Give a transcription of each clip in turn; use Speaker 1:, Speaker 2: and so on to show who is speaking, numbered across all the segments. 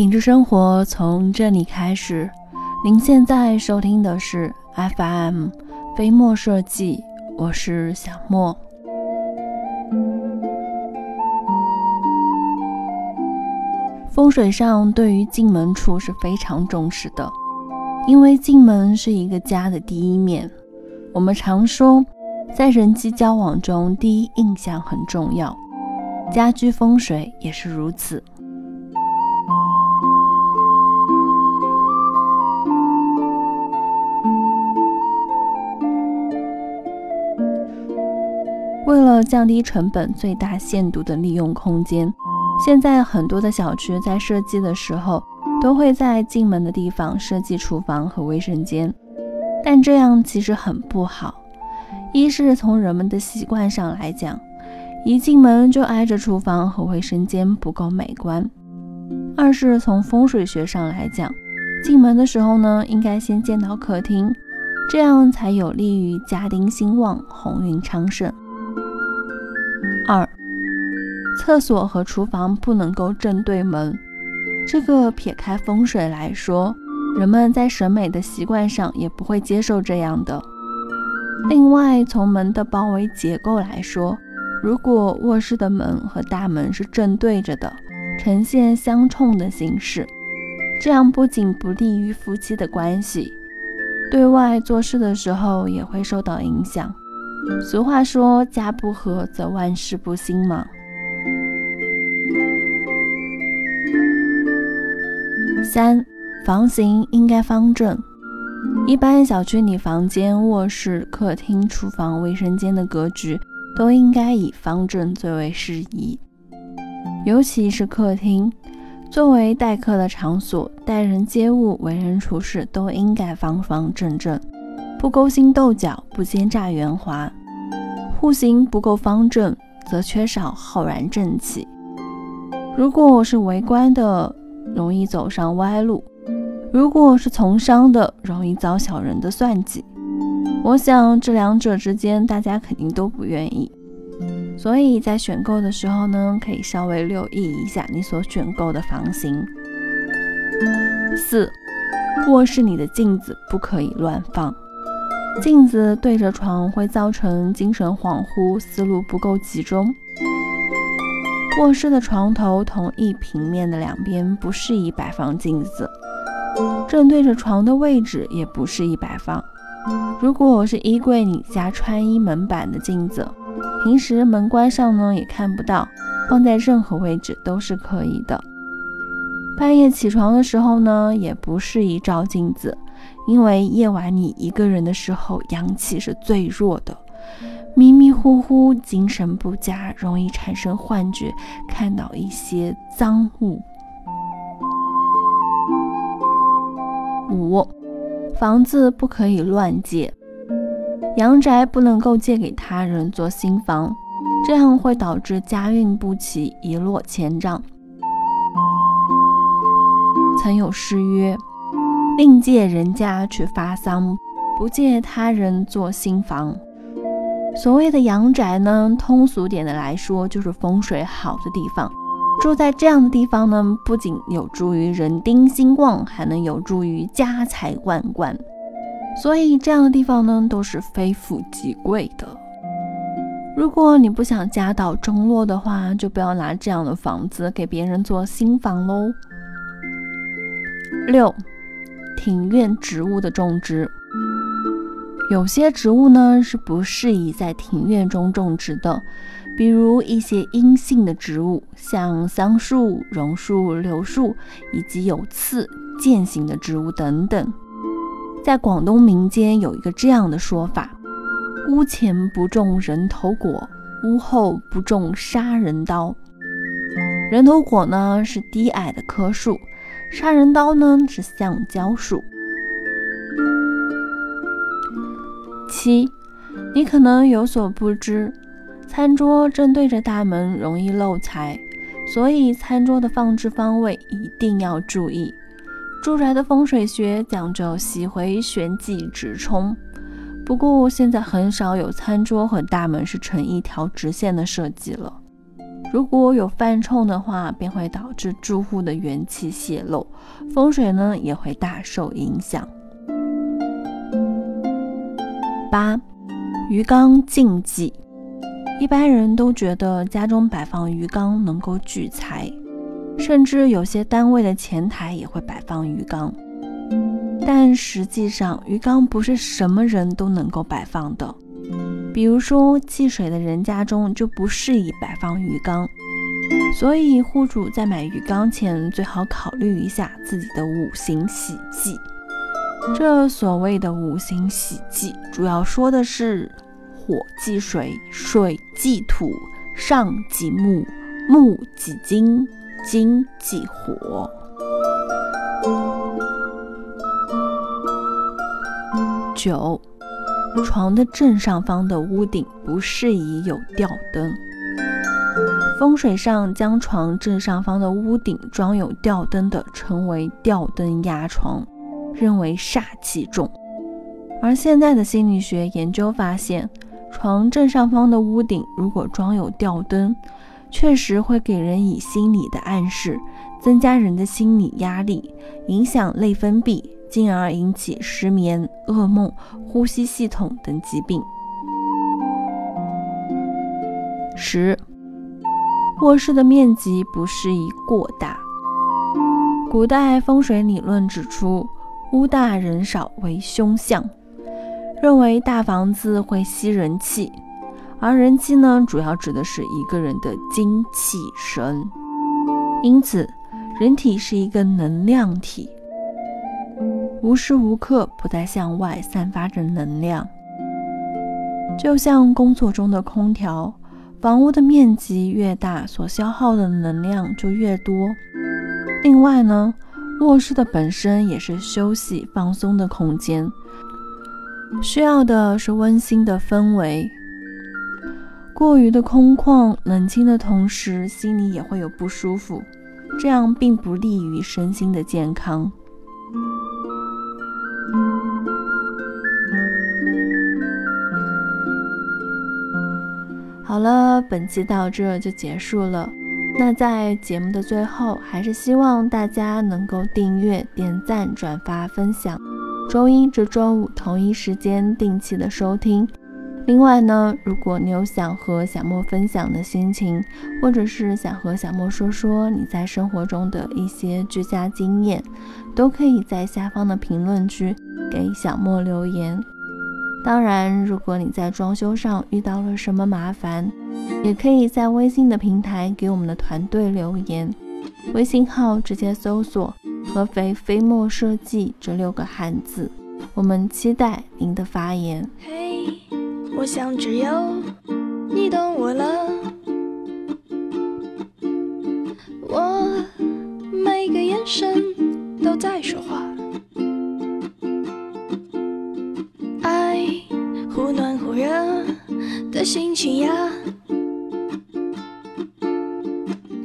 Speaker 1: 品质生活从这里开始。您现在收听的是 FM 飞墨设计，我是小莫。风水上对于进门处是非常重视的，因为进门是一个家的第一面。我们常说，在人际交往中，第一印象很重要，家居风水也是如此。为了降低成本，最大限度的利用空间。现在很多的小区在设计的时候，都会在进门的地方设计厨房和卫生间，但这样其实很不好。一是从人们的习惯上来讲，一进门就挨着厨房和卫生间不够美观；二是从风水学上来讲，进门的时候呢，应该先见到客厅，这样才有利于家丁兴旺、鸿运昌盛。二。厕所和厨房不能够正对门，这个撇开风水来说，人们在审美的习惯上也不会接受这样的。另外，从门的包围结构来说，如果卧室的门和大门是正对着的，呈现相冲的形式，这样不仅不利于夫妻的关系，对外做事的时候也会受到影响。俗话说，家不和则万事不兴嘛。三房型应该方正，一般小区里房间、卧室、客厅、厨房、卫生间的格局都应该以方正最为适宜，尤其是客厅，作为待客的场所，待人接物、为人处事都应该方方正正，不勾心斗角，不奸诈圆滑。户型不够方正，则缺少浩然正气。如果是围观的，容易走上歪路，如果是从商的，容易遭小人的算计。我想这两者之间，大家肯定都不愿意。所以在选购的时候呢，可以稍微留意一下你所选购的房型。四，卧室里的镜子不可以乱放，镜子对着床会造成精神恍惚，思路不够集中。卧室的床头同一平面的两边不适宜摆放镜子，正对着床的位置也不适宜摆放。如果是衣柜里加穿衣门板的镜子，平时门关上呢也看不到，放在任何位置都是可以的。半夜起床的时候呢，也不适宜照镜子，因为夜晚你一个人的时候阳气是最弱的。迷迷糊糊，精神不佳，容易产生幻觉，看到一些脏物。五，房子不可以乱借，阳宅不能够借给他人做新房，这样会导致家运不齐，一落千丈。曾有诗曰：“另借人家去发丧，不借他人做新房。”所谓的阳宅呢，通俗点的来说，就是风水好的地方。住在这样的地方呢，不仅有助于人丁兴旺，还能有助于家财万贯。所以这样的地方呢，都是非富即贵的。如果你不想家道中落的话，就不要拿这样的房子给别人做新房喽。六，庭院植物的种植。有些植物呢是不适宜在庭院中种植的，比如一些阴性的植物，像桑树、榕树、柳树，以及有刺、剑形的植物等等。在广东民间有一个这样的说法：屋前不种人头果，屋后不种杀人刀。人头果呢是低矮的棵树，杀人刀呢是橡胶树。七，你可能有所不知，餐桌正对着大门容易漏财，所以餐桌的放置方位一定要注意。住宅的风水学讲究喜回旋忌直冲，不过现在很少有餐桌和大门是成一条直线的设计了。如果有犯冲的话，便会导致住户的元气泄漏，风水呢也会大受影响。八，鱼缸禁忌。一般人都觉得家中摆放鱼缸能够聚财，甚至有些单位的前台也会摆放鱼缸。但实际上，鱼缸不是什么人都能够摆放的。比如说，忌水的人家中就不适宜摆放鱼缸。所以，户主在买鱼缸前，最好考虑一下自己的五行喜忌。这所谓的五行喜忌，主要说的是。火忌水，水忌土，上忌木，木忌金，金忌火。九，床的正上方的屋顶不适宜有吊灯。风水上将床正上方的屋顶装有吊灯的，称为吊灯压床，认为煞气重。而现在的心理学研究发现。床正上方的屋顶如果装有吊灯，确实会给人以心理的暗示，增加人的心理压力，影响内分泌，进而引起失眠、噩梦、呼吸系统等疾病。十，卧室的面积不适宜过大。古代风水理论指出，屋大人少为凶相。认为大房子会吸人气，而人气呢，主要指的是一个人的精气神。因此，人体是一个能量体，无时无刻不在向外散发着能量。就像工作中的空调，房屋的面积越大，所消耗的能量就越多。另外呢，卧室的本身也是休息放松的空间。需要的是温馨的氛围。过于的空旷、冷清的同时，心里也会有不舒服，这样并不利于身心的健康。好了，本期到这就结束了。那在节目的最后，还是希望大家能够订阅、点赞、转发、分享。周一至周五同一时间定期的收听。另外呢，如果你有想和小莫分享的心情，或者是想和小莫说说你在生活中的一些居家经验，都可以在下方的评论区给小莫留言。当然，如果你在装修上遇到了什么麻烦，也可以在微信的平台给我们的团队留言，微信号直接搜索。合肥飞墨设计这六个汉字，我们期待您的发言。
Speaker 2: 嘿，我想只有你懂我了。我每个眼神都在说话，心情呀。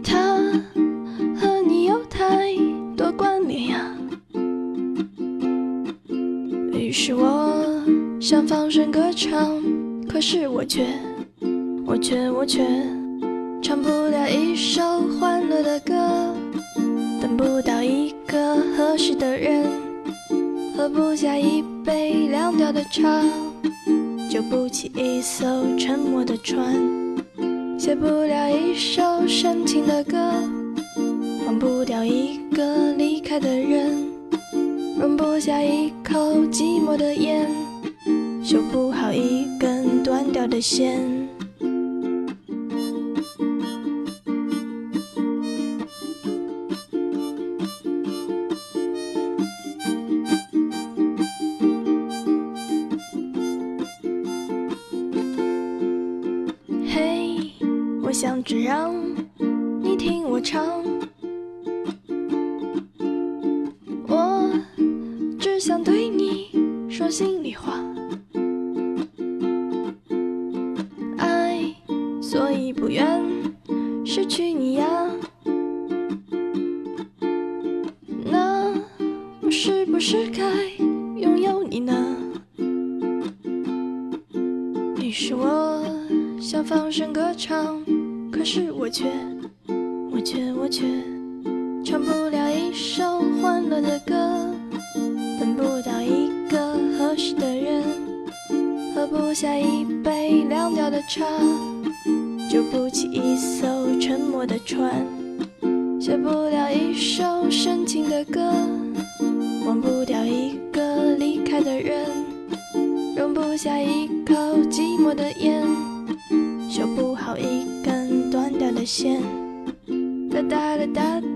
Speaker 2: 他和你有太多关联呀，于是我想放声歌唱，可是我却，我却，我却唱不了一首欢乐的歌，等不到一个合适的人，喝不下一杯凉掉的茶，救不起一艘沉没的船，写不了一首深情的歌，忘不掉一个离开的人。容不下一口寂寞的烟，修不好一根断掉的线。里话，爱，所以不愿失去你呀。那我是不是该拥有你呢？于是我想放声歌唱，可是我却，我却，我却唱不了下一杯凉掉的茶，就不起一艘沉默的船，写不了一首深情的歌，忘不掉一个离开的人，容不下一口寂寞的烟，修不好一根断掉的线。哒哒哒哒。